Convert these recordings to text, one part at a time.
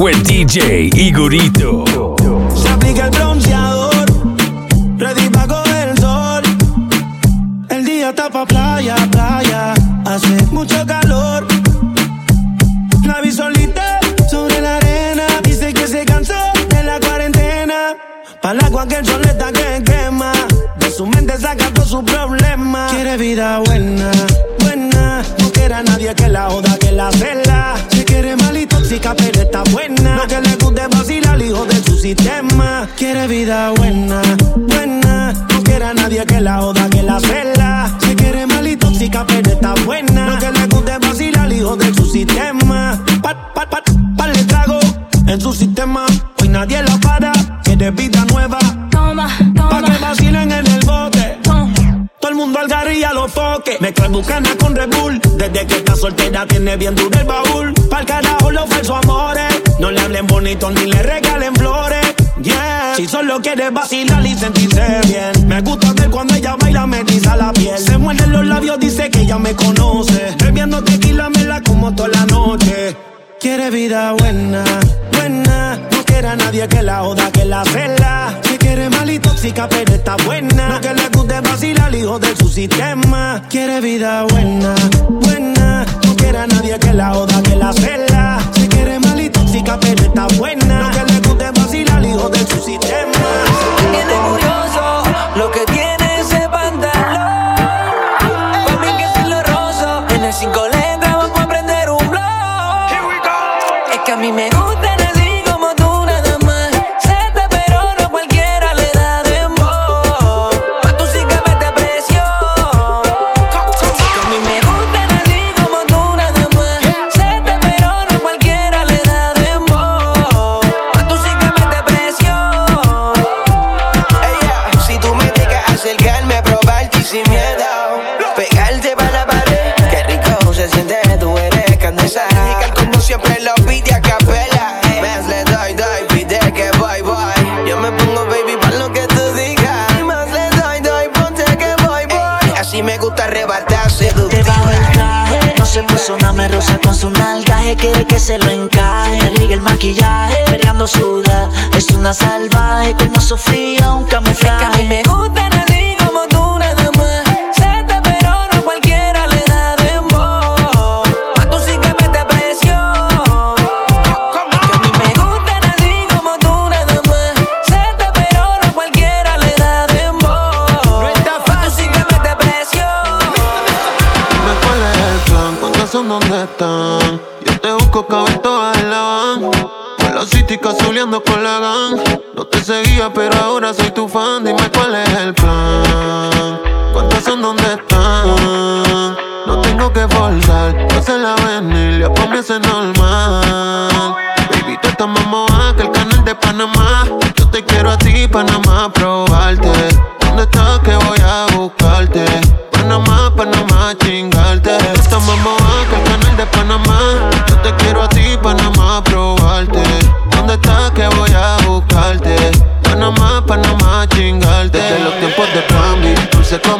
with DJ Igorito. Se aplica el bronceador, ready pa' coger el sol. El día está pa' playa, playa, hace mucho calor. La vi solita sobre la arena, dice que se cansó de la cuarentena. Pa' la cualquier soleta que quema, de su mente saca todo su problema. Quiere vida buena, buena, no quiere a nadie que la joda, que la cela. Se quiere mal tóxica, pero está buena. Lo que le guste vacilar, hijo de su sistema. Quiere vida buena, buena, no quiere a nadie que la joda, que la cela. Se quiere mal y tóxica, pero está buena. Lo que le guste vacilar, hijo de su sistema. Pat, pat, pat, pat, le trago en su sistema. Hoy nadie la para, quiere vida nueva. Mundo al garry y a los foques. Bucana con Red Bull. Desde que está soltera tiene bien duro el baúl. Pa'l carajo los falsos amores. No le hablen bonito ni le regalen flores. Yeah. Si solo quieres vacilar y sentirse bien. Me gusta ver cuando ella baila me tiza la piel. Se muerde los labios, dice que ella me conoce. Bebiendo tequila me la como toda la noche. Quiere vida buena, buena. No quiere a nadie que la joda, que la cela. Se quiere mal y tóxica, pero está buena. Lo que le guste vacilar, hijo de su sistema. Quiere vida buena, buena. No quiere a nadie que la joda, que la cela. Se quiere mal y tóxica, pero está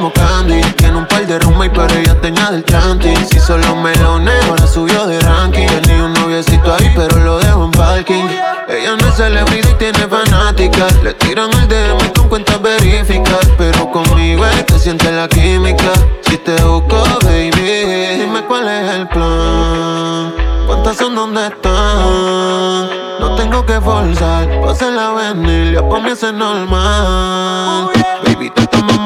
como candy. Tiene un par de roommate, pero ella tenía del chanty. Si solo me lo nego, la subió de ranking. Tenía un noviecito ahí, pero lo dejo en parking. Ella no es celebridad y tiene fanáticas. Le tiran el DM con cuentas verificadas. Pero conmigo es que siente la química. Si te busco, baby, dime cuál es el plan. ¿Cuántas son dónde están? No tengo que forzar, la venir, ya pa' mí es normal. Baby, tú estás más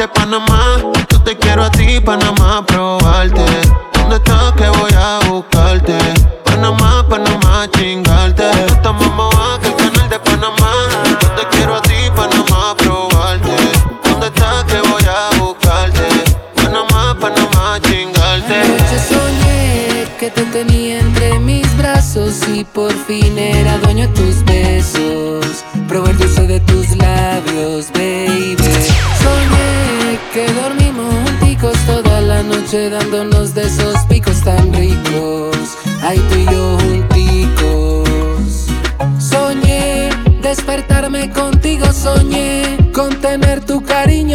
de Panamá. Yo te quiero a ti, Panamá, probarte. ¿Dónde estás que voy a buscarte? Panamá, Panamá, chingarte. Tú estás más que el canal de Panamá. Yo te quiero a ti, Panamá, probarte. ¿Dónde estás que voy a buscarte? Panamá, Panamá, chingarte. Anoche soñé que te tenía entre mis brazos y por fin era dueño de tus besos. Probé el dulce de tus labios, baby. Que dormimos junticos toda la noche dándonos de esos picos tan ricos. Ay, tú y yo junticos. Soñé despertarme contigo, soñé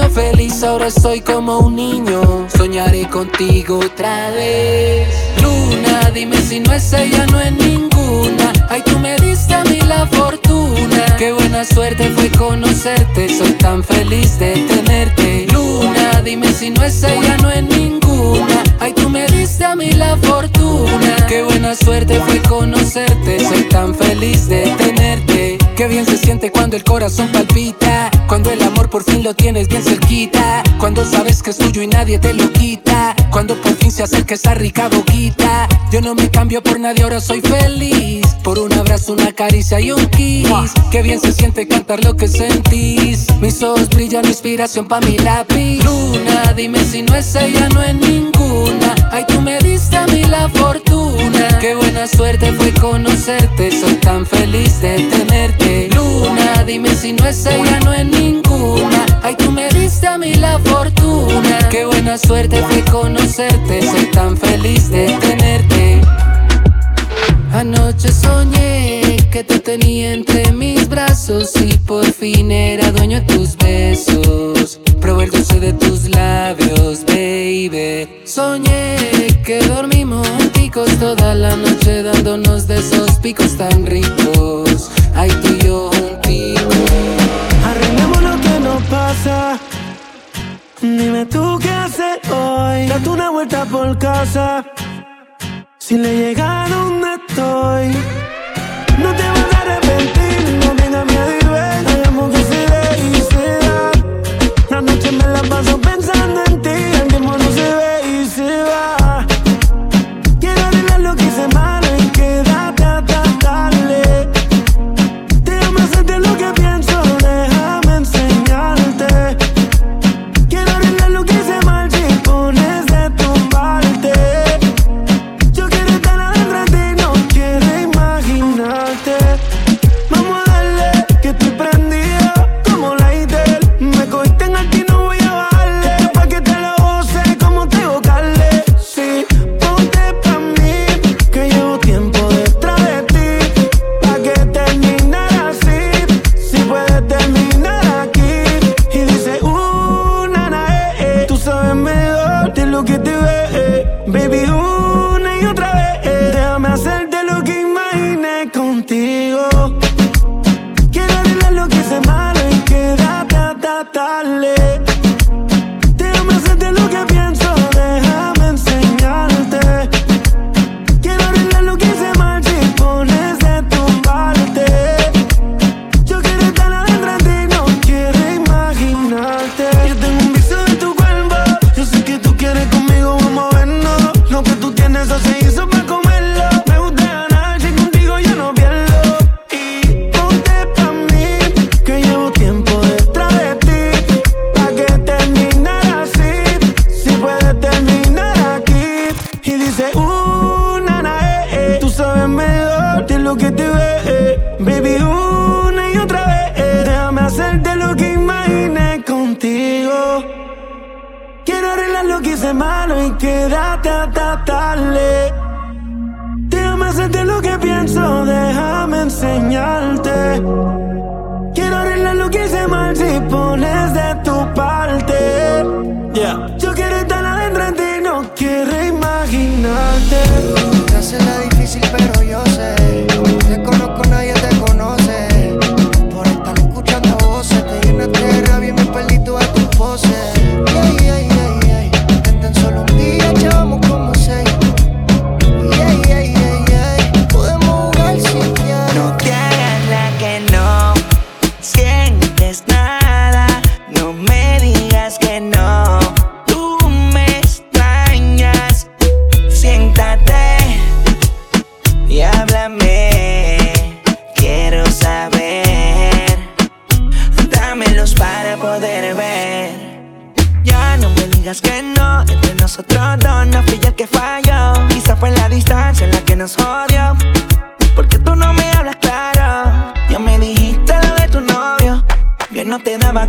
feliz. Ahora estoy como un niño. Soñaré contigo otra vez. Luna, dime si no es ella, no es ninguna. Ay, tú me diste a mí la fortuna. Qué buena suerte fue conocerte. Soy tan feliz de tenerte. Luna, dime si no es ella, no es ninguna. Ay, tú me diste a mí la fortuna. Qué buena suerte fue conocerte. Soy tan feliz de tenerte. Qué bien se siente cuando el corazón palpita. Cuando el amor por fin lo tienes bien cerquita. Cuando sabes que es tuyo y nadie te lo quita. Cuando por fin se acerca esa rica boquita. Yo no me cambio por nadie, ahora soy feliz. Por un abrazo, una caricia y un kiss. Qué bien se siente cantar lo que sentís. Mis ojos brillan, inspiración pa' mi lápiz. Luna, dime si no es ella, no es ninguna. Ay, tú me diste a mí la fortuna. Qué buena suerte fue conocerte. Soy tan feliz de tenerte. Luna, dime si no es ella, no es ninguna. Ay, tú me diste a mí la fortuna. Qué buena suerte fue conocerte. Soy tan feliz de tenerte. Anoche soñé que te tenía entre mis brazos y por fin era dueño de tus besos. Probé el dulce de tus labios, baby. Soñé que dormimos junticos toda la noche dándonos de esos picos tan ricos. Ay, tú y yo junticos. Dime tú qué haces hoy. Date una vuelta por casa. Si le llega a donde estoy, no te vas a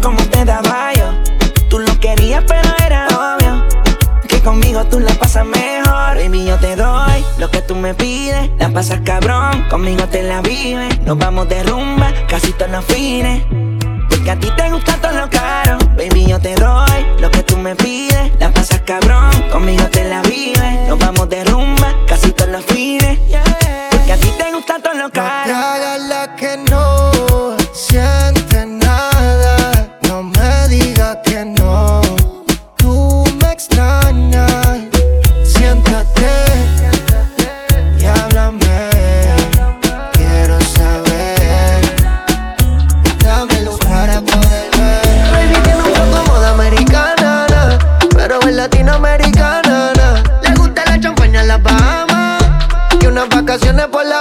como te daba yo. Tú lo querías, pero era obvio. Que conmigo tú la pasas mejor. Baby, yo te doy lo que tú me pides. La pasas cabrón, conmigo te la vives. Nos vamos de rumba, casi todos los fines. Porque a ti te gusta todo lo caro. Baby, yo te doy lo que tú me pides. La pasas cabrón, conmigo te la vives. Nos vamos de rumba, casi todos los fines. Porque a ti te gusta todo lo caro. extraña. Siéntate y háblame. Quiero saber. Dame luz para poder ver. Baby, tiene un poco de moda americana, pero es latinoamericana. Le gusta la champaña en la Bahamas y unas vacaciones por la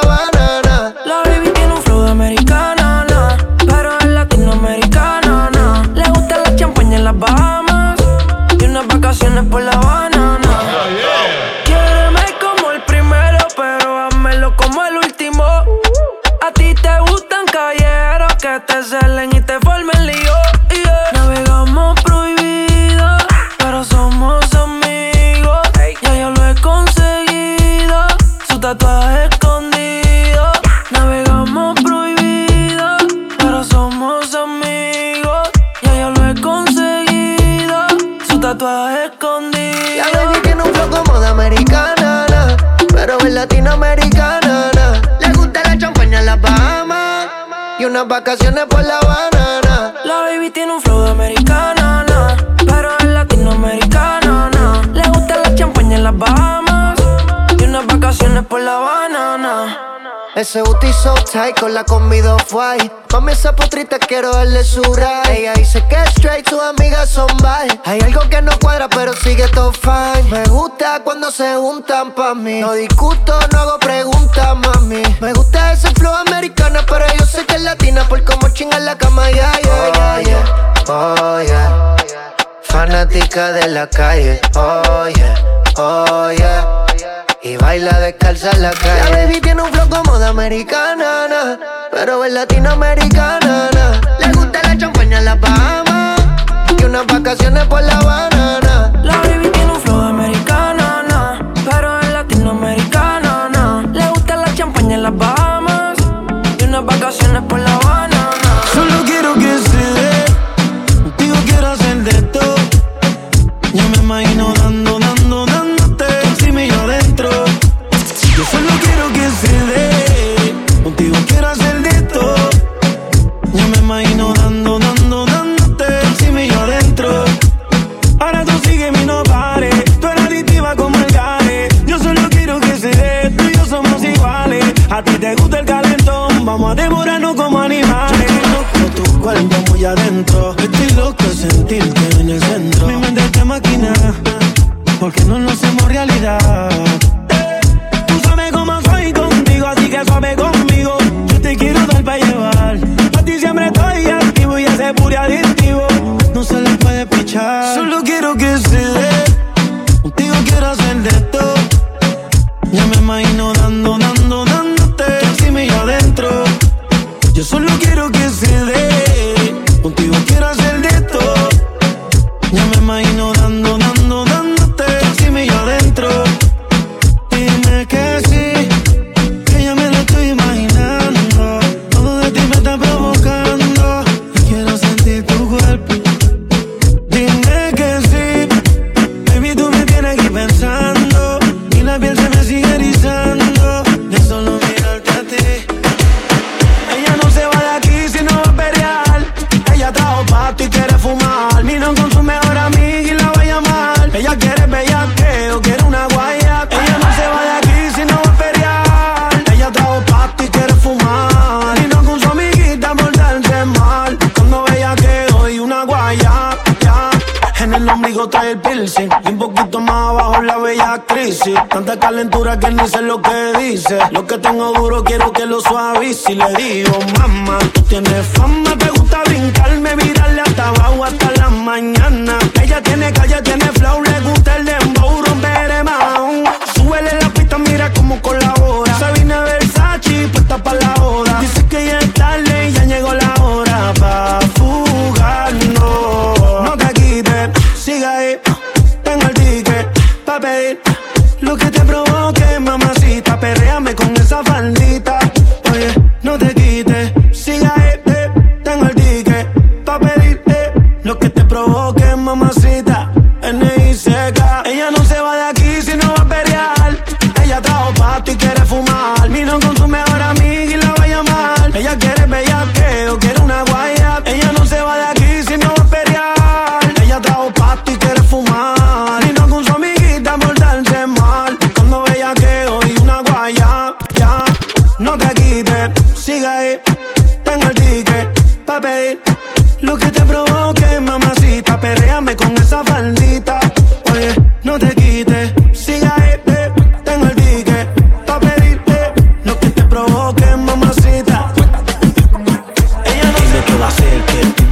Ese booty so tight con la comida white. Mami, esa potrita quiero darle su ride. Ella dice que straight, sus amigas son bye. Hay algo que no cuadra, pero sigue todo fine. Me gusta cuando se juntan pa' mí. No discuto, no hago preguntas, mami. Me gusta ese flow americana, pero yo sé que es latina. Por como chinga la cama, yeah, yeah, yeah, oh, yeah, oh, yeah. Fanática de la calle, oh yeah, oh yeah y baila descalza en la calle. La baby tiene un flow como de americana, na, pero es latinoamericana. Na. Le gusta la champaña en la Bahamas y unas vacaciones por la banana. La baby tiene un flow de americana, na, pero es latinoamericana. Na. Le gusta la champaña en la Bahamas adentro. Estoy loco de sentirte en el centro. Mi mente está máquina, porque no nos hacemos realidad.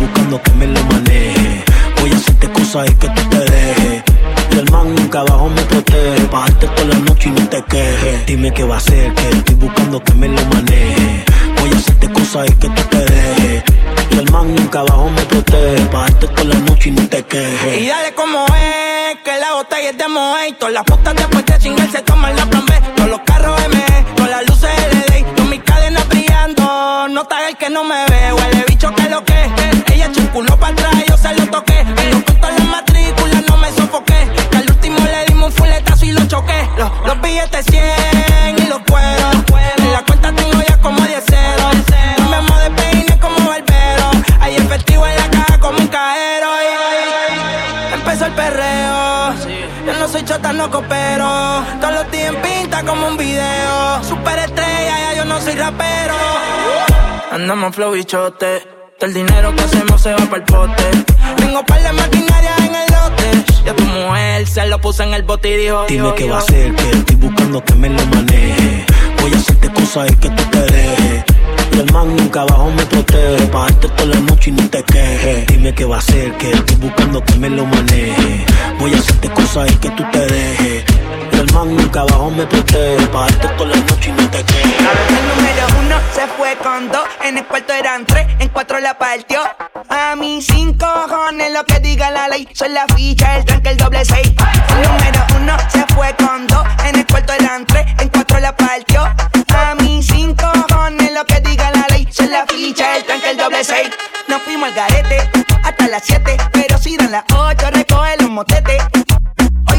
Buscando que me lo maneje. Voy a hacerte cosas y que tú te dejes. Y el man nunca abajo me protege. Bajarte toda la noche y no te quejes. Dime qué va a hacer, que estoy buscando que me lo maneje. Voy a hacerte cosas y que tú te dejes. Y el man nunca abajo me protege. Bajarte toda la noche y no te quejes. Y dale como es, que la botella es de Moe. Todas las putas después de chingar se toman la plan B. Todos los carros M, con las luces LED. No está el que no me ve. Huele bicho que lo que. Ella echó culo para atrás, yo se lo toqué. Puntos en la matrícula no me sofoqué. Que al último le dimos un fuletazo y lo choqué. Los, los billetes 100 y los cueros. En la cuenta tengo ya como 10 ceros. No me amo de como barbero. Hay efectivo en la caja como un cajero. y- Empezó el perreo. Yo no soy chota, no coopero. Todos los días pinta como un video. Super estrella, ya yo no soy rapero. Andamos flow bichote. Todo el dinero que hacemos se va para el pote. Tengo par de maquinaria en el lote. Y a tu mujer se lo puse en el bote y dijo: Dime qué va a hacer, que estoy buscando que me lo maneje. Voy a hacerte cosas y que tú te dejes. Y el man nunca abajo me protege. Bajarte toda la noche y no te quejes. Dime qué va a hacer, que estoy buscando que me lo maneje. Voy a hacerte cosas y que tú te dejes. El man nunca abajo me protege. Bajarte toda la noche y no te. El número uno se fue con dos, en el cuarto eran tres, en cuatro la partió. A mí cinco cojones lo que diga la ley, soy la ficha, el tranque, el doble seis. El número uno se fue con dos, en el cuarto eran tres, en cuatro la partió. A mí cinco cojones lo que diga la ley, soy la ficha, el tranque, el doble seis. Nos fuimos al garete hasta las siete, pero si dan las ocho recoge los motetes.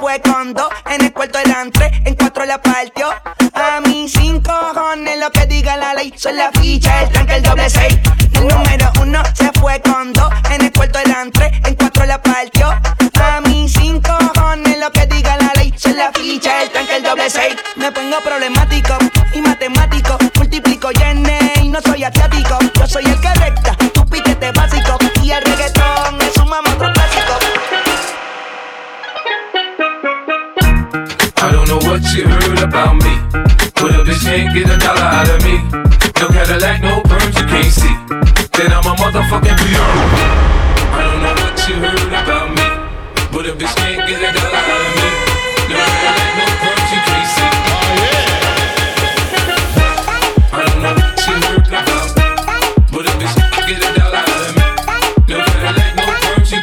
fue con dos. En el cuarto eran tres, en cuatro la partió. A mí cinco cojones lo que diga la ley. Soy la ficha, el tanque, el doble seis. El número uno se fue con dos. En el cuarto eran tres, en cuatro la partió. A mí cinco cojones lo que diga la ley. Soy la ficha, el tanque, el doble seis. Me pongo problemático y matemático. Multiplico y y no soy asiático. Yo soy el que recta, about me. A bitch can't get a dollar out of me. No Cadillac, no perms, you can't see. Then I'm a motherfucking PR. I don't know what you heard about me. But a bitch can't get a dollar out of me. No Cadillac, no perms, you can't see. I don't know what you heard about me. But a bitch can't get a dollar out of me. No Cadillac, no perms, you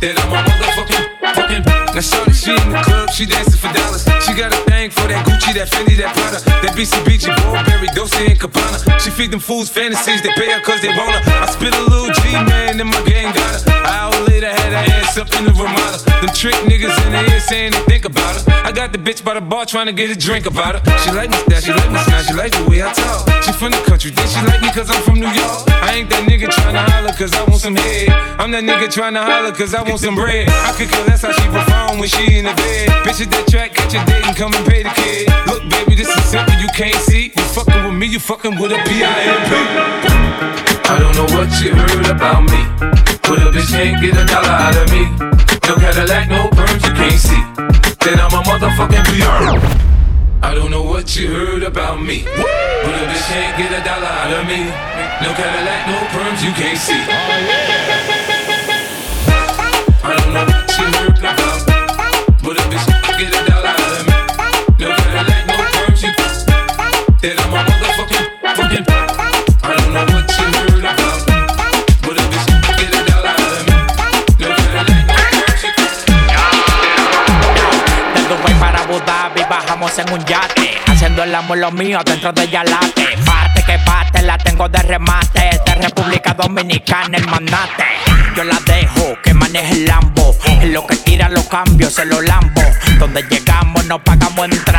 Then I'm a motherfucking fucking. Now shorty, she in the club, she dancing for dollars. She got a for that Gucci, that Fendi, that Prada, that BCBG, Burberry, Dolce and Cabana. She feed them fools fantasies, they pay her cause they want her. I spit a little G, man, and my gang got her. An hour later, had her ass up in the Ramada. Them trick niggas in the ear saying they think about her. I got the bitch by the bar trying to get a drink about her. She like me style, she like me smile, she like the way I talk. She from the country, then she like me cause I'm from New York. I ain't that nigga trying to holler cause I want some head. I'm that nigga trying to holler cause I want some bread. I could care less how she perform when she in the bed. Bitch at that track, catch a date and come and pay the kid. Look, baby, this is simple, you can't see. You fucking with me, you fucking with a P-I-M-P. I don't know what you heard about me. But a bitch can't get a dollar out of me. No Cadillac, no perms, you can't see. Then I'm a motherfucking PR. I don't know what you heard about me. But a bitch can't get a dollar out of me. No Cadillac, no perms, you can't see. Oh, I don't know what you heard about me. But a bitch can't get a dollar en un yate. Haciendo el amor lo mío dentro de Yalate. Parte que parte, la tengo de remate. De República Dominicana, el manate. Yo la dejo que maneje el Lambo. En lo que tira los cambios, se lo lambo. Donde llegamos, no pagamos entrada.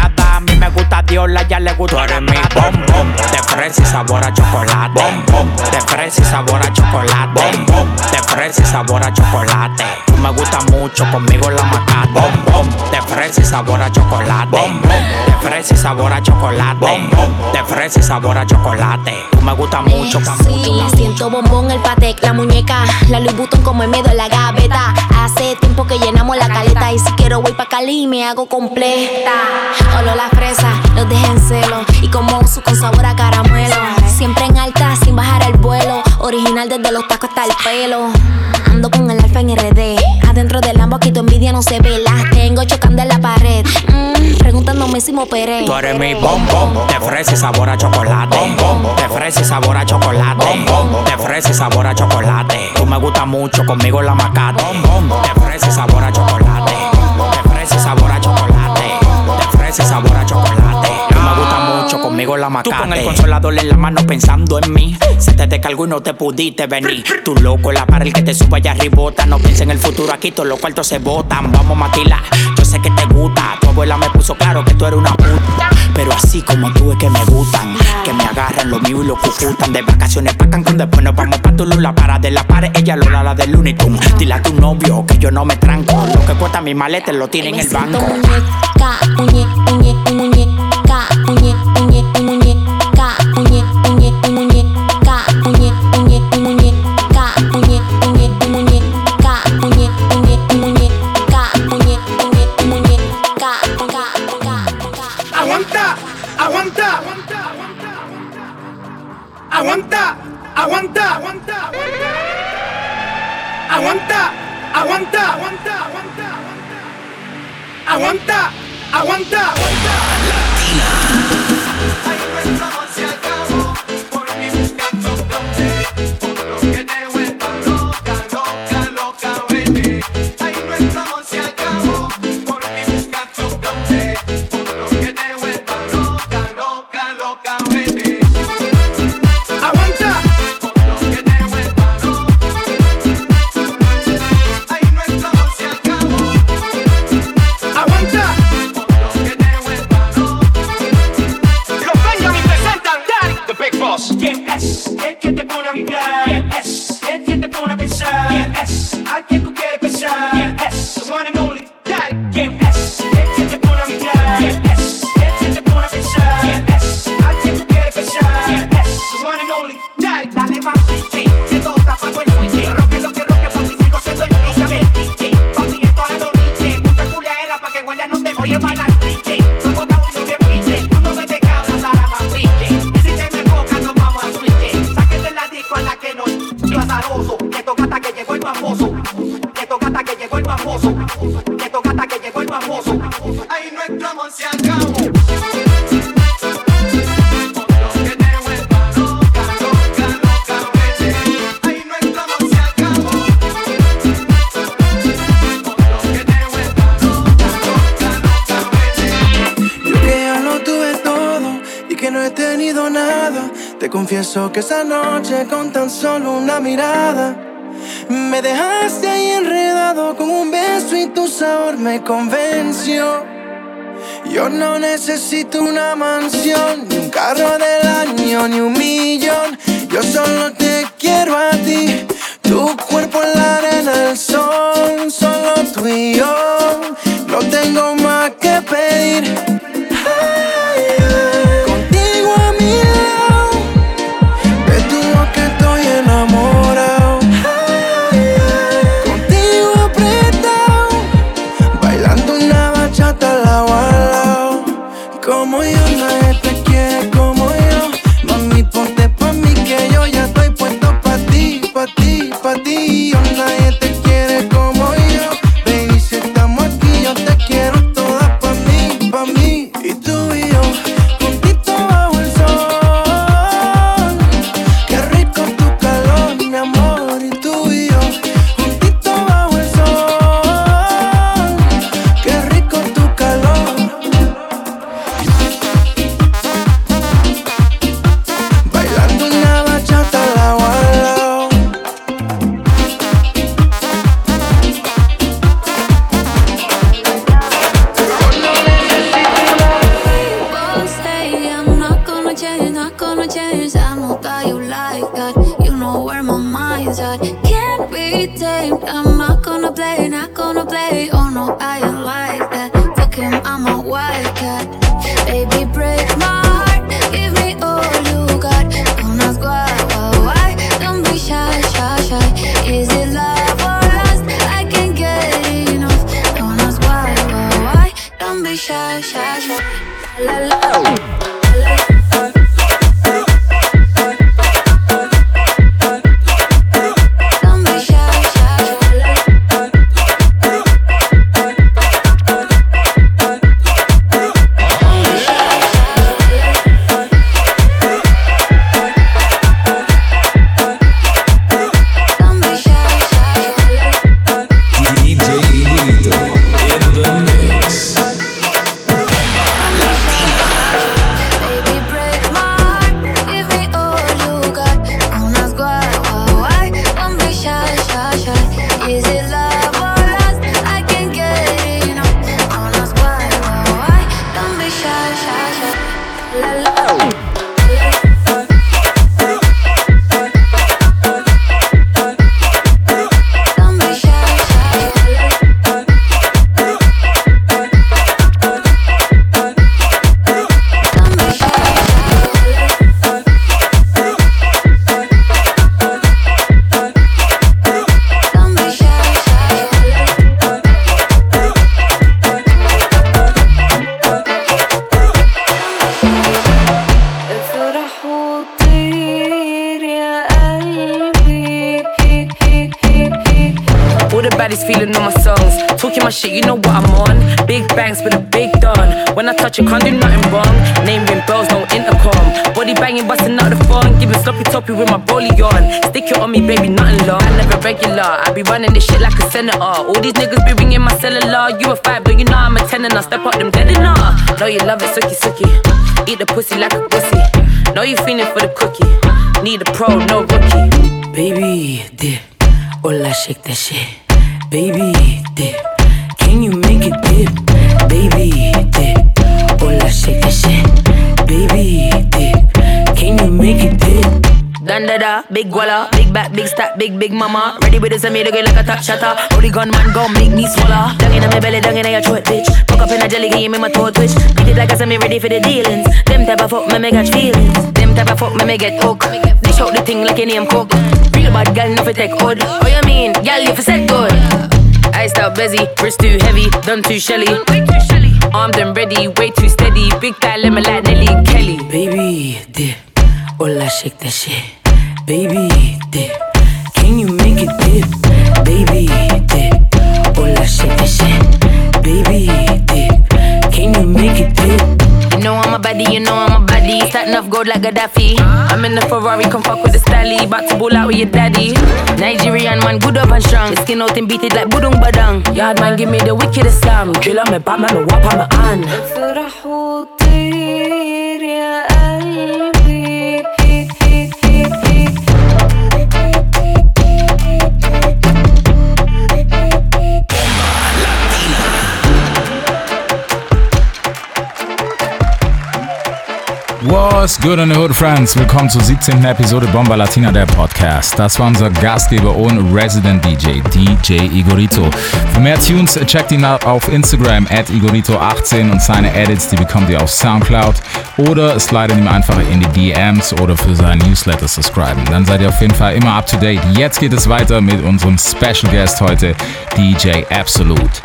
A mí me gusta Diola, ya le gusta. Tú eres mi bom bom. De fresa y sabor a chocolate. Bom bom. De fresa y sabor a chocolate. Bom bom. De fresa y sabor a chocolate. Tú me gusta mucho, conmigo la macate. Bom bom. De fresa y sabor a chocolate. Bom bom. De fresa y sabor a chocolate. Bom bom. De fresa y sabor a chocolate. Tú me gusta mucho, Sí, siento bombón el patec, la muñeca, la Louis Vuitton como el medio en la gaveta. Hace tiempo que llenamos la caleta y si quiero voy pa' Cali me hago completa. Olo la fresa, los dejen celo y como uso con sabor a caramelo. Siempre en alta sin bajar el vuelo, original desde los tacos hasta el pelo. Ando con el alfa en RD, adentro del Lambo aquí tu envidia no se ve, las tengo chocando en la pared. Mm, preguntándome si me operé. Tú eres mi bombón, fresa y sabor a chocolate. Fresa y sabor a chocolate. Fresa y sabor a chocolate. Tú me gusta mucho, conmigo la macate. Fresa y sabor a chocolate. Fresa y sabor a chocolate. Fresa y sabor a chocolate. Conmigo la macate. Tú con el consolador en la mano pensando en mí. Se te descargó y no te pudiste venir. Tú loco, la para el que te suba allá arribota. No pienses en el futuro, aquí todos los cuartos se botan. Vamos a maquilar, yo sé que te gusta. Tu abuela me puso claro que tú eres una puta. Pero así como tú es que me gustan. Que me agarran lo mío y lo cucutan. De vacaciones pa' Cancún, después nos vamos pa' Tulum. La para de la pared, ella lo la de Looney Tunes. Dile a tu novio que yo no me tranco. Lo que cuesta mi maleta lo tiene en el banco. Muñeca, muñe, muñe, muñeca, Santa. Que toca hasta que llegó el famoso. Que toca hasta que llegó el famoso. Ahí nuestro amor se acabó. Confieso que esa noche con tan solo una mirada me dejaste ahí enredado con un beso y tu sabor me convenció. Yo no necesito una mansión, ni un carro del año, ni un millón. Yo solo te quiero a ti. Tu cuerpo en la arena del sol, solo tú y yo. No tengo más que pedir. You know where my mind's at. Can't be tamed. I'm not gonna play, not gonna play. Oh, my rollie on. Stick it on me, baby, nothing long. I never regular. I be running this shit like a senator. All these niggas be ringing my cellular. You a five, but you know I'm a ten and I step up them dead enough. Know you love it, sucky sucky. Eat the pussy like a pussy. Know you feeling for the cookie. Need a pro, no rookie. Baby, dip. Hola, shake that shit. Baby, dip. Can you make it dip? Baby, dip. Hola, shake that shit. Baby, dip. Can you make it dip? Dun da da, big walla, big back, big stack, big big mama. Ready with this and me to like a top shatter. Holy gun man gon' make me swallow. Dung in my belly, dung in your throat, bitch. Fuck up in a jelly game, make my toe twitch. Beat it like I said, me ready for the dealings. Them type of fuck me me catch feelings. Them type of fuck me me get hook. Dish out the thing like a name cook. Real bad girl, no fi take hood. Oh you mean, girl you fi set good. Iced out busy, wrist too heavy, done too shelly. Armed and ready, way too steady. Big thigh lemon like Nelly Kelly. Baby, dip. Hola, shake that shit. Baby, dip. Can you make it dip? Baby, dip. Hola, shake that shit. Baby, dip. Can you make it dip? You know I'm a baddie, you know I'm a baddie. Starting off gold like Gaddafi. I'm in the Ferrari, come fuck with the stally. About to bull out with your daddy. Nigerian man, good up and strong. His skin out and beat it like budung badang. Yard man, give me the wickedest slam. Drill on my Batman, me wap on my hand. What's good in the Hood, Friends? Willkommen zur 17. Episode Bomba Latina, der Podcast. Das war unser Gastgeber und Resident DJ, DJ Igorito. Für mehr Tunes checkt ihn auf Instagram at Igorito18 und seine Edits, die bekommt ihr auf Soundcloud oder slidet ihm einfach in die DMs oder für seinen Newsletter subscriben. Dann seid ihr auf jeden Fall immer up to date. Jetzt geht es weiter mit unserem Special Guest heute, DJ Absolute.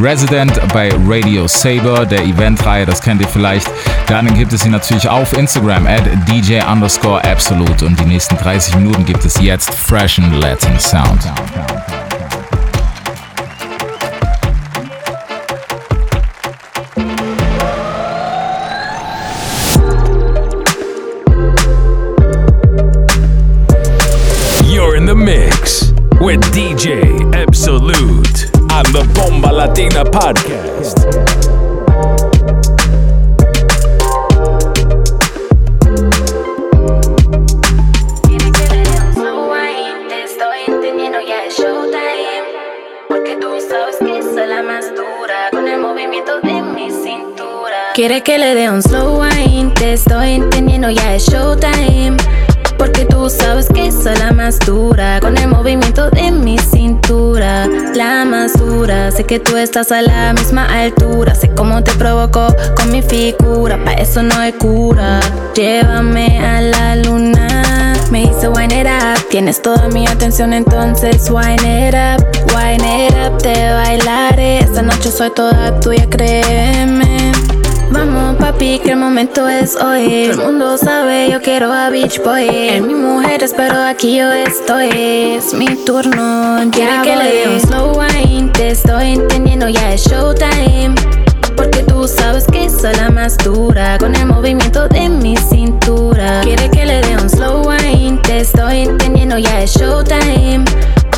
Resident bei Radio Saber, der Eventreihe, das kennt ihr vielleicht. Dann gibt es ihn natürlich auf Instagram at DJ underscore Absolute und die nächsten 30 Minuten gibt es jetzt freshen Latin Sound. Mi cintura. Quiere que le dé un slow wine, te estoy entendiendo, ya es showtime. Porque tú sabes que soy la más dura. Con el movimiento de mi cintura. La más dura. Sé que tú estás a la misma altura. Sé cómo te provoco con mi figura. Pa' eso no hay cura. Llévame a la luna. Me hice wine it up. Tienes toda mi atención, entonces wine it up. Wine it up, te bailaré. Esta noche soy toda tuya, créeme. Vamos papi, que el momento es hoy. Todo el mundo sabe, yo quiero a Beach Boy. En mi mujer, pero aquí yo estoy. Es mi turno, quiere que le dé un slow wine Te estoy entendiendo, ya es showtime. Porque tú sabes que soy la más dura Con el movimiento de mi cintura. Quiere que le dé un slow wine Te estoy entendiendo, ya es showtime.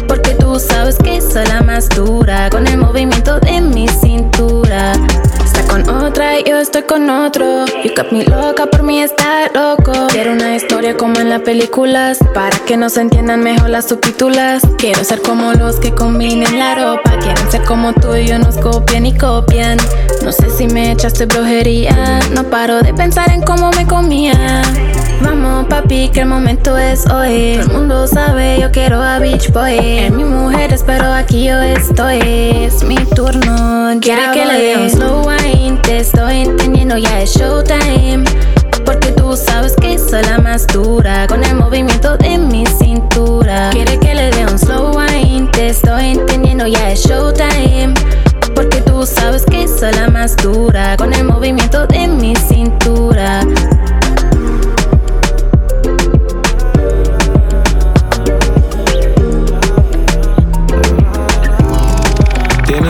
Porque tú sabes que soy la más dura Con el movimiento de mi cintura con otra y yo estoy con otro. You got me loca por mí estar loco. Quiero una historia como en las películas Para que nos entiendan mejor las subtítulas. Quiero ser como los que combinen la ropa Quieren ser como tú y yo nos copian y copian. No sé si me echaste brujería No paro de pensar en cómo me comía Vamos papi que el momento es hoy. Todo el mundo sabe yo quiero a Beach Boy. En mi mujer pero aquí yo estoy. Es mi turno Quiere que le dé un slow wine Te estoy entendiendo ya es showtime. Porque tú sabes que soy la más dura Con el movimiento de mi cintura. Quiere que le dé un slow wine Te estoy entendiendo ya es showtime. Porque tú sabes que soy la más dura Con el movimiento de mi cintura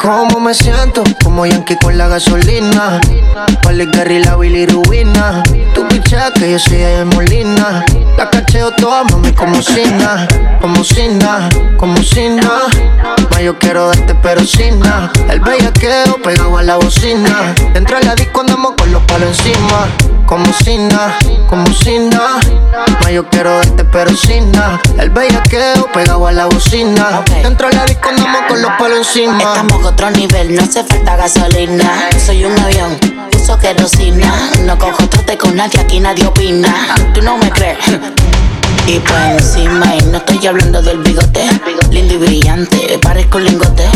Como me siento, como Yankee con la gasolina. Pali Gary, la bilirubina. Tu picha que yo soy de Molina. La cacheo toda, mami, como Sina. Como Sina, como Sina. Ma, yo quiero darte, pero sin El bellaqueo pegado a la bocina. Dentro de la disco andamos con los palos encima. como si nada, como si nada. Ma, yo quiero darte pero sin nada. El bellaqueo pegado a la bocina. Dentro de la disco andamos con los palos encima. Otro nivel, no hace falta gasolina. Soy un avión, uso querosina. No cojo trote con nadie, aquí nadie opina. Tú no me crees. Y por encima, y no estoy hablando del bigote. Lindo y brillante, parezco lingote.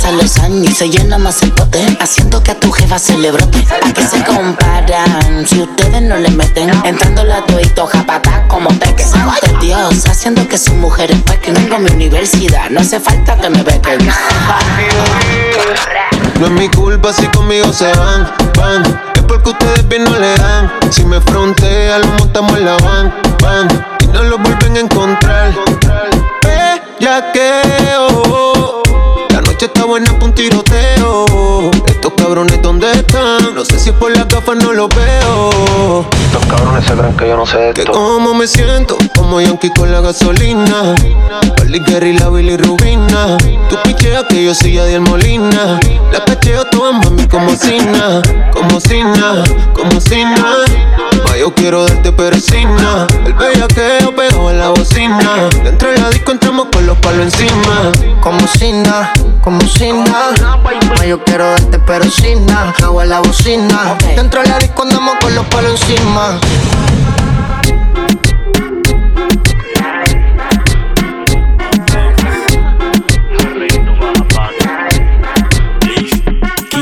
Pasan los años y se llena más el pote. Haciendo que a tu jefa se le. ¿A qué se comparan? Si ustedes no le meten. Entrando la tuito, japata como peque. de Dios, haciendo que sus mujeres pequen. Tengo mi universidad, no hace falta que me bequen. No es mi culpa si conmigo se van, van. Es porque ustedes bien no le dan. Si me frontea, lo montamos en la van, van. Y no lo vuelven a encontrar. La noche está buena un tiroteo. Estos cabrones, ¿dónde están? No sé si es por las gafas no los veo. Estos cabrones se creen que yo no sé de Que esto. como me siento, como Yankee con la gasolina. Pali Gary, la Billy Rubina. Tú picheas que yo soy Adiel Molina. La cacheo toda mami como Sina, como Sina, como Sina. Ma, yo quiero darte nada. El bellaqueo pegado en la bocina. Dentro de la disco entramos con los palos encima. Como si nada, como si nada. Ma, yo quiero darte sin nada. Hago la bocina. Dentro de la disco andamos con los palos encima.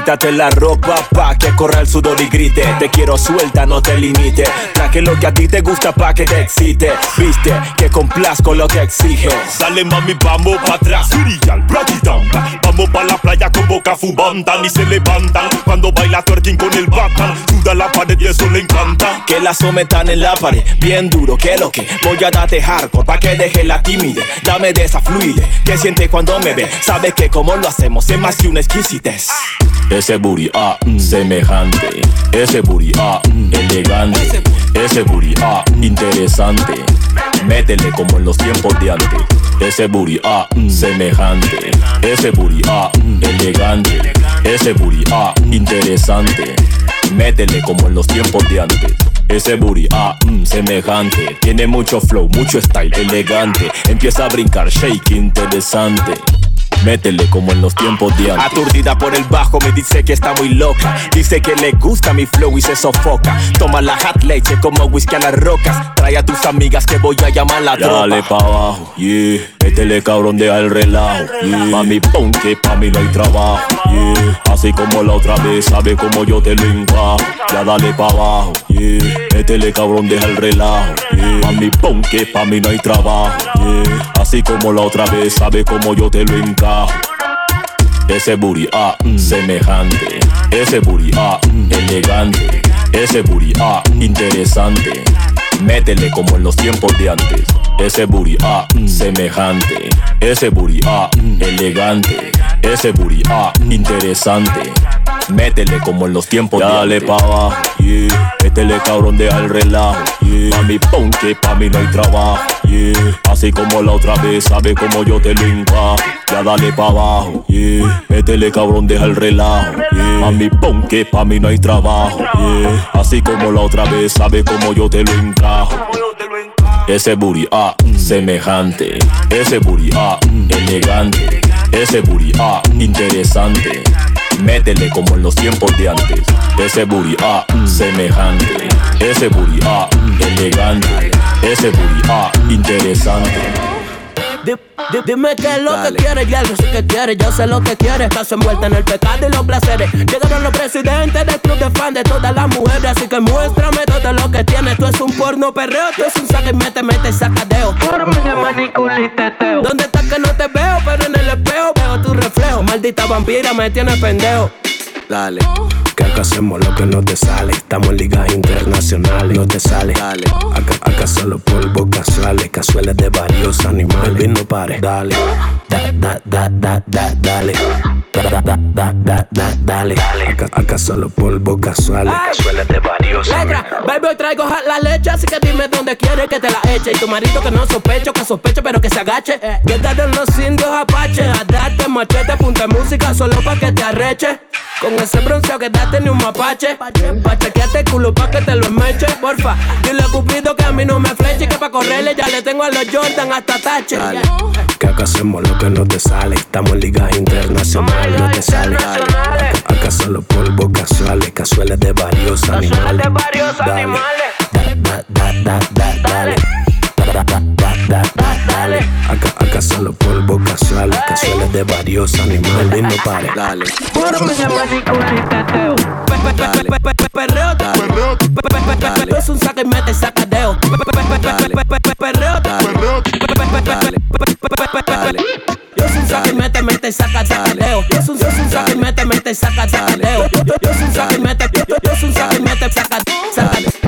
Quítate la ropa pa' que corra el sudor y grite. Te quiero suelta, no te limite. Traje lo que a ti te gusta pa' que te excite. Viste que complazco lo que exige. Dale mami, vamos pa' atrás, Vamos pa' la playa con boca fumantan y se levantan Cuando baila twerking con el bacán Suda la pared y eso le encanta. Que la sometan en la pared, bien duro, que lo que. Voy a darte hardcore pa' que deje la timidez. Dame de esa fluide, que siente cuando me ve. Sabes que como lo hacemos es más que una exquisitez Ese booty, ah, mm, semejante. Ese booty, ah, mm, elegante. Ese booty, ah, interesante. Métele como en los tiempos de antes. Ese booty, ah, mm, semejante. Ese booty, ah, mm, elegante. Ese booty, ah, interesante. Métele como en los tiempos de antes. Ese booty, ah, mm, semejante. Tiene mucho flow, mucho style, elegante. Empieza a brincar, shake, interesante Métele como en los tiempos de antes. Aturdida por el bajo me dice que está muy loca. Dice que le gusta mi flow y se sofoca. Toma la hot leche como whisky a las rocas. Trae a tus amigas que voy a llamar la tropa Dale pa' abajo, yeah Métele cabrón, deja el relajo yeah. Mami, pon que pa' mí no hay trabajo yeah. Así como la otra vez, sabe como yo te lo encajo Ya dale pa' abajo, yeah Métele cabrón, deja el relajo. Mami, pon que pa' mí no hay trabajo. Así como la otra vez, sabe como yo te lo encajo ese booty, ah, mm, semejante. Ese booty, ah, mm, elegante. Ese booty, ah, interesante. Métele como en los tiempos de antes. Ese booty, ah, mm, semejante. Ese booty, ah, mm, elegante. Ese booty, ah, interesante. Métele como en los tiempos de antes. Dale pa' abajo, yeah. Métele cabrón, deja el relajo, yeah. Mami, pon que pa' mí no hay trabajo, yeah. Así como la otra vez, sabe como yo te lo encajo. Ya dale pa' abajo, yeah. Métele cabrón, deja el relajo, yeah. Mami, pon que pa' mí no hay trabajo, yeah. Así como la otra vez, sabe como yo te lo encajo. Ese booty, ah, semejante. Ese booty, ah, elegante. Ese booty, ah, interesante. Métele como en los tiempos de antes. Ese booty, semejante. Ese booty, elegante. Ese booty, interesante. Di- di- Dime qué es lo que quieres, ya lo sé que quieres, yo sé lo que quieres. Estás envuelta en el pecado y los placeres. Llegaron los presidentes del club de fan de todas las mujeres, así que muéstrame todo lo que tienes. Tú es un porno perreo, tú es un saca y mete, mete, sacadeo. ¿Dónde estás que no te veo? Pero en el espejo veo tu reflejo. Maldita vampira, me tienes pendejo. Dale. Que acá hacemos lo que no te sale. Estamos en ligas internacionales. No te sale. Dale. Acá, acá solo polvo casuales. Casuales de varios animales. Baby, no pares. Dale. Da, da, da, da, da, dale. Da, da, da, da, da, da, dale. Acá, acá solo polvo casuales. Casuales de varios Letra, baby, hoy traigo la leche, así que dime dónde quieres que te la eche. Y tu marido que no sospecho, que sospecho, pero que se agache. Eh, Llegaron los indios apache, a darte machete, punta música solo pa' que te arreche. Con ese bronceado que date ni un mapache. Pa' chequearte el culo pa' que te lo esmeche, porfa. Dile a Cupido que a mí no me fleche, que pa' correrle ya le tengo a los Jordan hasta tache. Dale, que acá hacemos lo que no te sale. Estamos en ligas internacionales, no te sale. Acá, solo polvo casuales, casuales de varios animales. Dale, da, da, da, da, dale. Da, da, da, da, da, dale. Acá, acá solo polvo casuales, casuales de varios animales. No pare, dale. Puro me llama Nicolita Perreo, perreo, es un saque y mete sacadeo. Perreo, yo soy un saque y mete, mete, saca, sacadeo. Yo soy un y mete, mete, saca, sacadeo. Yo soy un saque y mete, yo soy un saque y mete, saca, saca,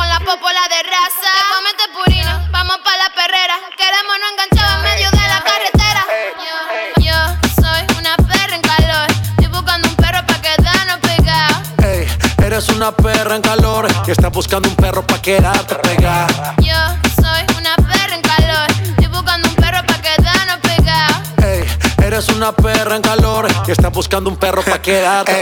con la popola de raza. Te comete purina, vamos pa' la perrera, queremos no enganchado en medio de la carretera. Yo, yo soy una perra en calor, estoy buscando un perro pa' quedarnos pegados. Ey, eres una perra en calor que está buscando un perro pa' quedarte pegada. Yo soy una perra en calor, estoy buscando un perro pa' quedarnos pegados. Ey, eres una perra en calor que está buscando un perro pa' quedarte.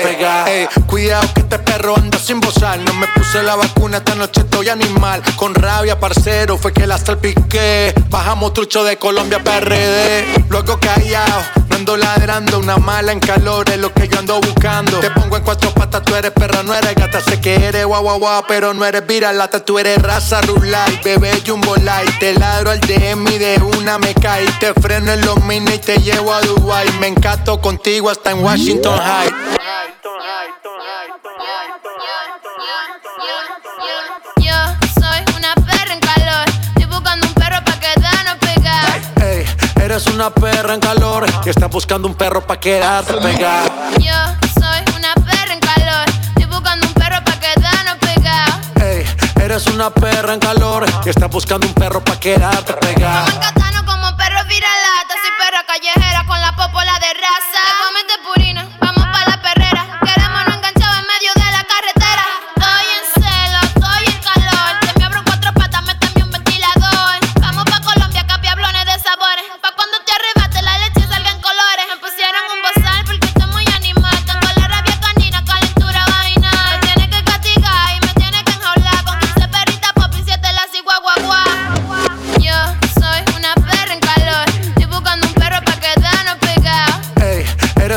Ey, cuidado que este perro anda sin bozar. No me puse la vacuna, esta noche estoy animal. Con rabia, parcero, fue que la salpiqué. Bajamos trucho de Colombia PRD. Luego callado, no ando ladrando. Una mala en calor es lo que yo ando buscando. Te pongo en cuatro patas, tú eres perra, no eres gata. Sé que eres guau guau guau, pero no eres viralata. Tú eres raza rulay, bebé jumbo light. Te ladro al DM y de una me cae. Te freno en los mini y te llevo a Dubai. Me encanto contigo hasta en Washington High. Eres una perra en calor que está buscando un perro pa' quedarte pegada. Yo soy una perra en calor, estoy buscando un perro pa' quedarnos pegados. Ey, eres una perra en calor que está buscando un perro pa' quedarte pegada. Katana como perro viralata, soy perra callejera con la popola de raza. Te comete purina,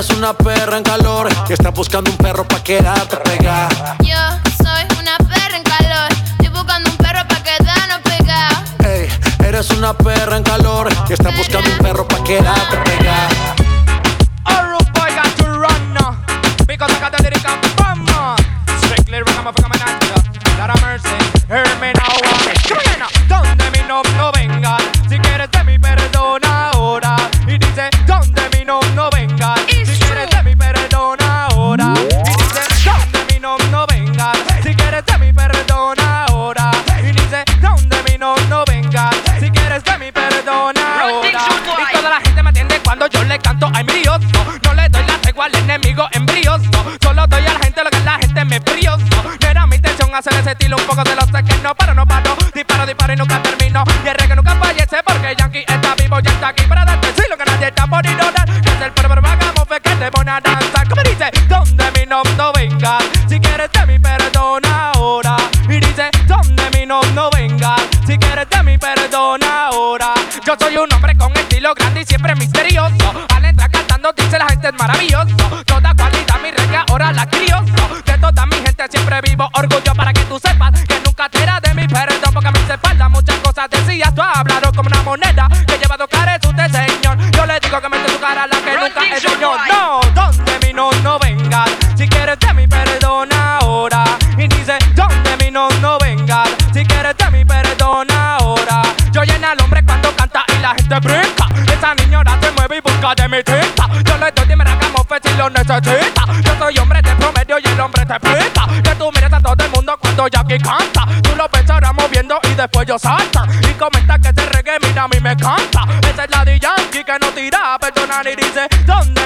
eres una perra en calor que está buscando un perro pa' quedarte pegada. Yo soy una perra en calor, estoy buscando un perro pa' quedarnos pegados. Ey, eres una perra en calor que está buscando un perro pa' quedarte y comenta que ese reggae mira a mí me canta. Esa es la de Yankee que no tira, perdona y dice, ¿dónde?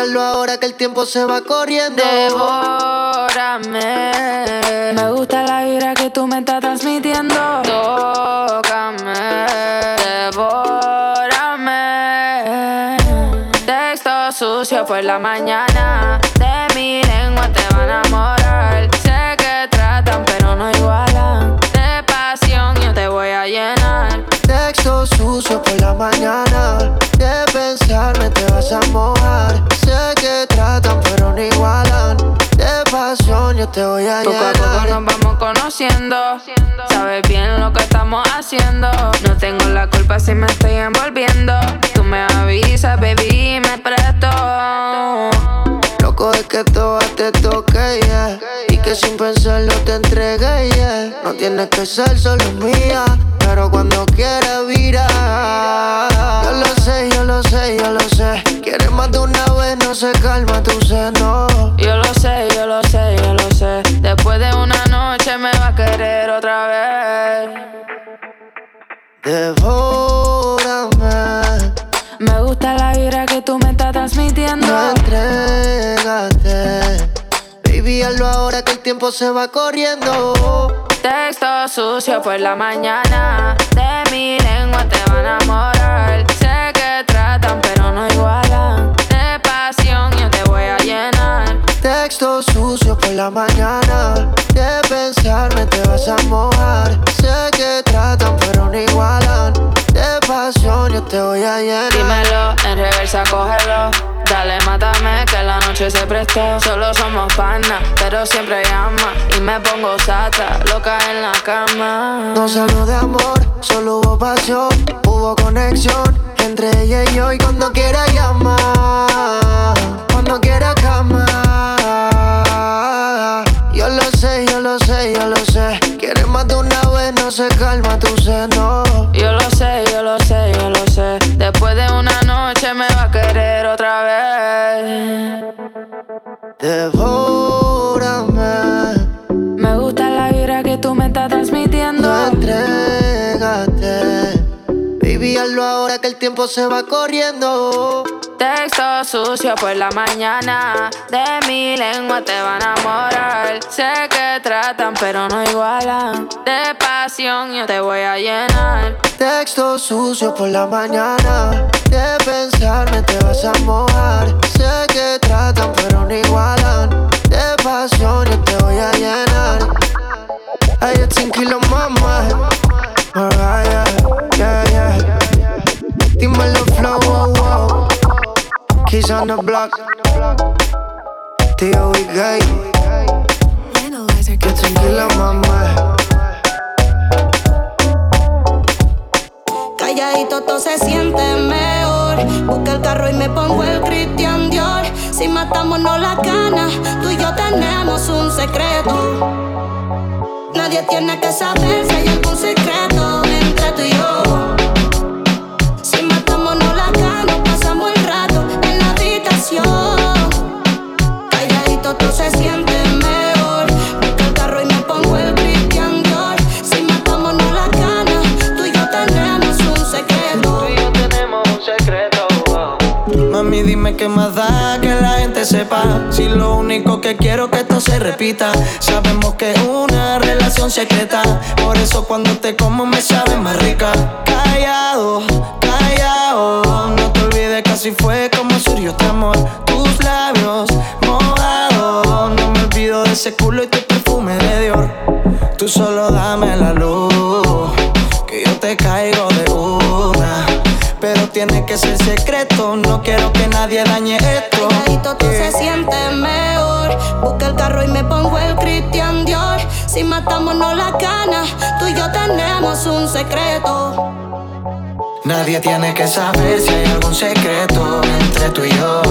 Ahora que el tiempo se va corriendo. Devórame. Me gusta la vibra que tú me estás transmitiendo. Tócame. Devórame. Texto sucio por la mañana. De mi lengua te van a enamorar. Sé que tratan, pero no igualan. De pasión yo te voy a llenar. Texto sucio por la mañana. De pensarme te vas a mojar. De pasión yo te voy a Poco a poco nos vamos conociendo. Sabes bien lo que estamos haciendo. No tengo la culpa si me estoy envolviendo. Tú me avisas, baby, y me presto. Loco es que todas te toque, yeah. Y que sin pensarlo te entregué, yeah. No tienes que ser solo mía, pero cuando quieras vira. Yo lo sé, yo lo sé, yo lo sé. Quieres más de una vez, no se calma tu seno. Yo lo sé, yo lo sé, yo lo sé. Después de una noche me va a querer otra vez. Devórame, Me gusta la vibra que tú me estás transmitiendo. no entrégate. Baby, hazlo ahora que el tiempo se va corriendo. Texto sucio por la mañana. De mi lengua te van a enamorar. Sé que tratan, pero no igualan. De pasión yo te voy a llenar. Texto sucio por la mañana. De pensarme te vas a mojar. Sé que tratan, pero no igualan. De pasión yo te voy a llenar. Dímelo, en reversa cógelo. Dale, mátame, que la noche se prestó. Solo somos panas, pero siempre llama. Y me pongo sata, loca en la cama. No se habló de amor, solo hubo pasión. Hubo conexión entre ella y yo. Y cuando quiera llamar, tiempo se va corriendo. Texto sucio por la mañana. De mi lengua te van a enamorar. Sé que tratan, pero no igualan. De pasión yo te voy a llenar. Texto sucio por la mañana. De pensarme te vas a mojar. Sé que tratan, pero no igualan. De pasión yo te voy a llenar. Ay, yo tranquilo, mamá. Mariah, yeah, yeah. Dímelo, flow, wow, wow. Keys on the block. Tío, we gay. Yo tranquilo, mamá. Calladito todo se siente mejor. Busca el carro y me pongo el Christian Dior. Si matamos no la cana, tú y yo tenemos un secreto. Nadie tiene que saber si hay algún secreto entre tú y yo. Dime qué más da que la gente se sepa. Si lo único que quiero que esto se repita. Sabemos que es una relación secreta. Por eso cuando te como me sabe más rica. Callado, callado. No te olvides que así fue como surgió este amor. Tus labios mojados. No me olvido de ese culo y tu perfume de Dior. Tú solo dame la luz. Que yo te caigo de una. Pero tiene que ser secreto. Nadie dañe esto. Calladito tú se siente mejor. Busca el carro y me pongo el Christian Dior. Si matamos no la cana, tú y yo tenemos un secreto. Nadie tiene que saber si hay algún secreto entre tú y yo.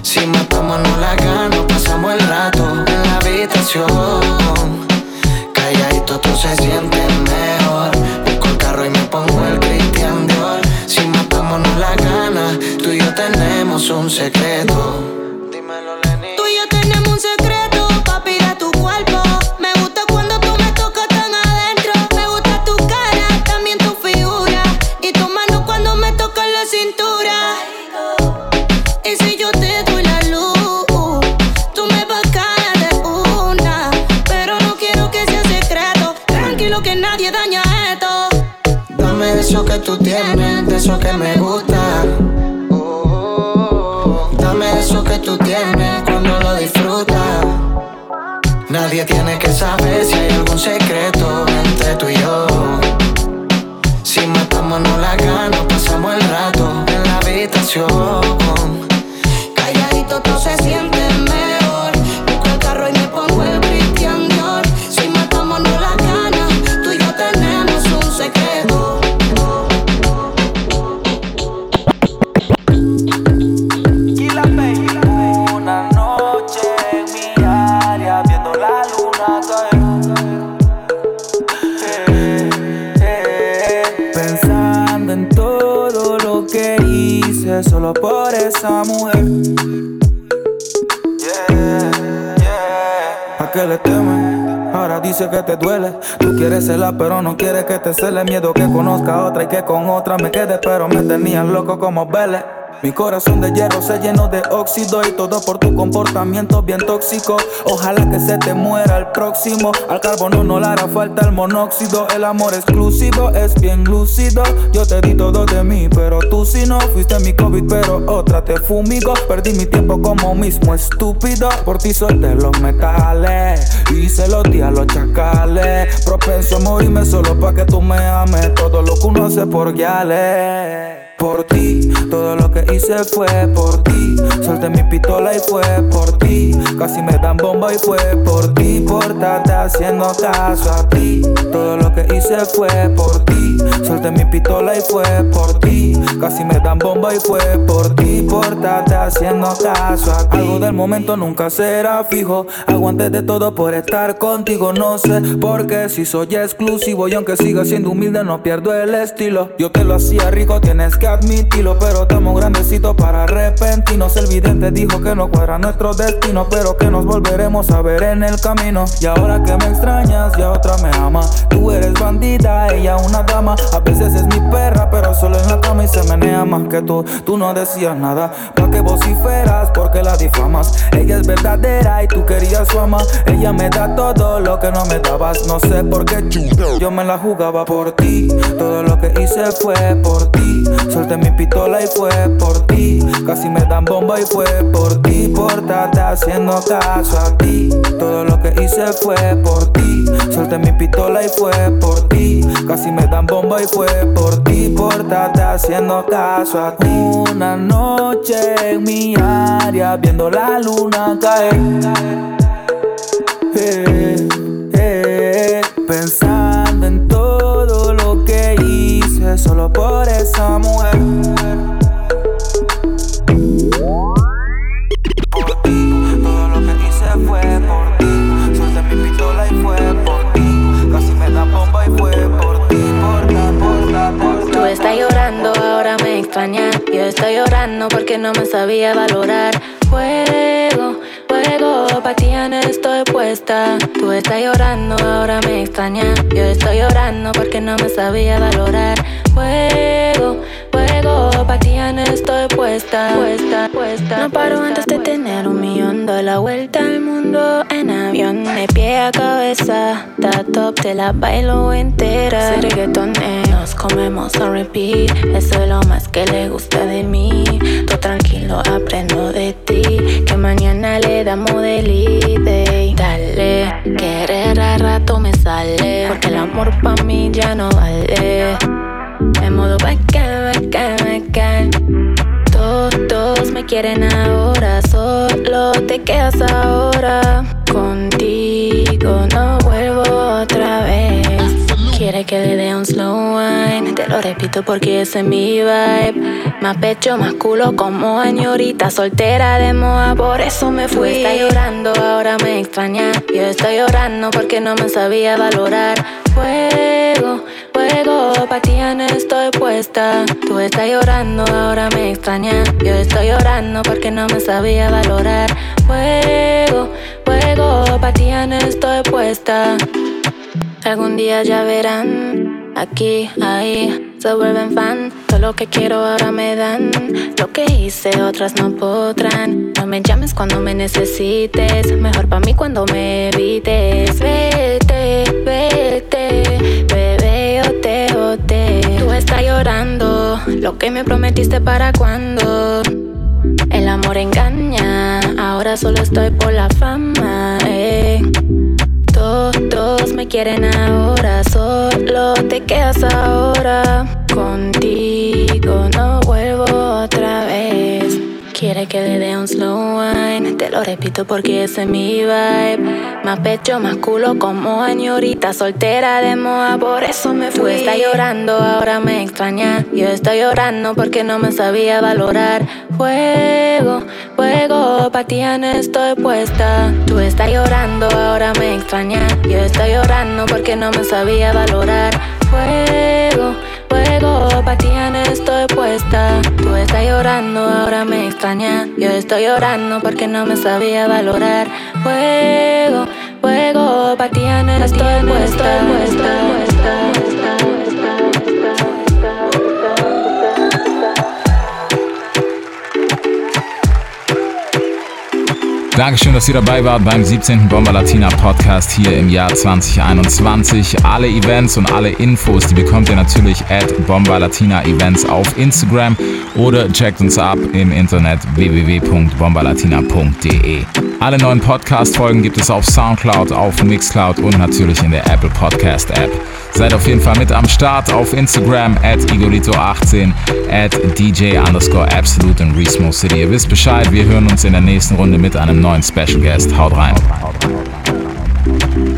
Si matamos no la gano, pasamos el rato en la habitación. Calladito tú se siente mejor. Busco el carro y me pongo el Christian Dior. Si matamos no la gana, tenemos un secreto. Tú y yo tenemos un secreto, papi, de tu cuerpo. Me gusta cuando tú me tocas tan adentro. Me gusta tu cara, también tu figura. Y tu mano cuando me tocas la cintura. Y si yo te doy la luz, tú me vas a de una. Pero no quiero que sea secreto. Tranquilo que nadie daña esto. Dame eso que tú tienes, tú tienes cuando lo disfrutas. Nadie tiene que saber si hay algún secreto ¿A qué le temen? Ahora dice que te duele. Tú quieres celar, pero no quieres que te cele. Miedo que conozca a otra y que con otra me quede, pero me tenías loco como Vélez. Mi corazón de hierro se llenó de óxido y todo por tu comportamiento bien tóxico. Ojalá que se te muera el próximo. Al carbono no le hará falta el monóxido. El amor exclusivo es bien lúcido. Yo te di todo de mí, pero tú si no fuiste mi COVID, pero otra te fumigo. Perdí mi tiempo como mismo estúpido. Por ti solté los metales, hice los días los chacales. Propenso a morirme solo pa' que tú me ames. Todo lo que uno hace por guiales. Por ti, todo lo que hice fue por ti. Solté mi pistola y fue por ti. Casi me dan bomba y fue por ti. Por estarte haciendo caso a ti. Todo lo que hice fue por ti. Solté mi pistola y fue por ti. Casi me dan bomba y fue por ti. Por estarte haciendo caso. Algo del momento nunca será fijo. Aguanté de todo por estar contigo. No sé por qué si soy exclusivo. Y aunque siga siendo humilde, no pierdo el estilo. Yo te lo hacía rico, tienes que admitirlo. Pero estamos grandecitos para arrepentirnos. El vidente dijo que no cuadra nuestro destino. Pero que nos volveremos a ver en el camino. Y ahora que me extrañas, ya otra me ama. Tú eres bandida, ella una dama. A veces es mi perra, pero solo en la cama y se menea más que tú. Tú no decías nada, pa' que vociferas, porque la difamas. Ella es verdadera y tú querías su ama. Ella me da todo lo que no me dabas. No sé por qué yo me la jugaba por ti. Todo lo que hice fue por ti. Solté mi pistola y fue por ti. Casi me dan bomba y fue por ti. Por estarte haciendo caso a ti. Todo lo que hice fue por ti. Solté mi pistola y fue por ti. Casi me dan bomba y fue por ti. Por estarte haciendo caso. Una noche en mi área viendo la luna caer. Eh, eh, pensando en todo lo que hice solo por esa mujer. Ahora me extraña. Yo estoy llorando porque no me sabía valorar. Fuego, fuego, pa' ti ya no estoy puesta. Tú estás llorando, ahora me extraña. Yo estoy llorando porque no me sabía valorar. Fuego, fuego, pa' ti ya no estoy puesta, puesta, puesta. No paro antes de tener un millón, doy la vuelta al mundo en avión, de pie a cabeza, da top, te la bailo entera. Soy reggaeton, eh, comemos a repeat, eso es lo más que le gusta de mí. Todo tranquilo, aprendo de ti, que mañana le damos delite. Dale, querer a rato me sale, porque el amor pa' mí ya no vale. En modo bacán, bacán, bacán. Todos me quieren ahora, solo te quedas ahora. Contigo no vuelvo otra vez. Quiere que le dé un slow wine, te lo repito porque ese es mi vibe. Más pecho, más culo como añorita, soltera de moda, por eso me fui. Tú estás llorando, ahora me extraña. Yo estoy llorando porque no me sabía valorar. Fuego, fuego, pa' ti ya estoy puesta. Tú estás llorando, ahora me extraña. Yo estoy llorando porque no me sabía valorar. Fuego, fuego, pa' ti ya estoy puesta. Algún día ya verán, aquí, ahí, se vuelven fan. Todo lo que quiero ahora me dan. Lo que hice otras no podrán. No me llames cuando me necesites. Mejor pa' mí cuando me evites. Vete, vete, bebé, yo te boté. Tú estás llorando. Lo que me prometiste para cuando. El amor engaña. Ahora solo estoy por la fama. eh. Me quieren ahora, solo te quedas ahora. Contigo no vuelvo otra vez. Quiere que le dé un slow wine, te lo repito porque ese es mi vibe. Más pecho, más culo como añorita, soltera de moda, por eso me fui. Tú estás llorando, ahora me extraña. Yo estoy llorando porque no me sabía valorar. Fuego, fuego, pa' ti ya no estoy puesta. Tú estás llorando, ahora me extraña. Yo estoy llorando porque no me sabía valorar. Fuego, fuego, pa' ti ya no estoy puesta. Tú estás llorando, ahora me extraña. Yo estoy llorando porque no me sabía valorar. Fuego, fuego, pa' ti ya no estoy puesta. puesta, puesta, puesta. Dankeschön, dass ihr dabei wart beim 17. Bomber Latina Podcast hier im Jahr 2021. Alle Events und alle Infos, die bekommt ihr natürlich at Bomber Latina Events auf Instagram oder checkt uns ab im Internet www.bomberlatina.de. Alle neuen Podcast-Folgen gibt es auf Soundcloud, auf Mixcloud und natürlich in der Apple Podcast App. Seid auf jeden Fall mit am Start auf Instagram at Igorito18, at DJ underscore Absolute in Resmo City. Ihr wisst Bescheid, wir hören uns in der nächsten Runde mit einem neuen Special Guest. Haut rein. Haut rein.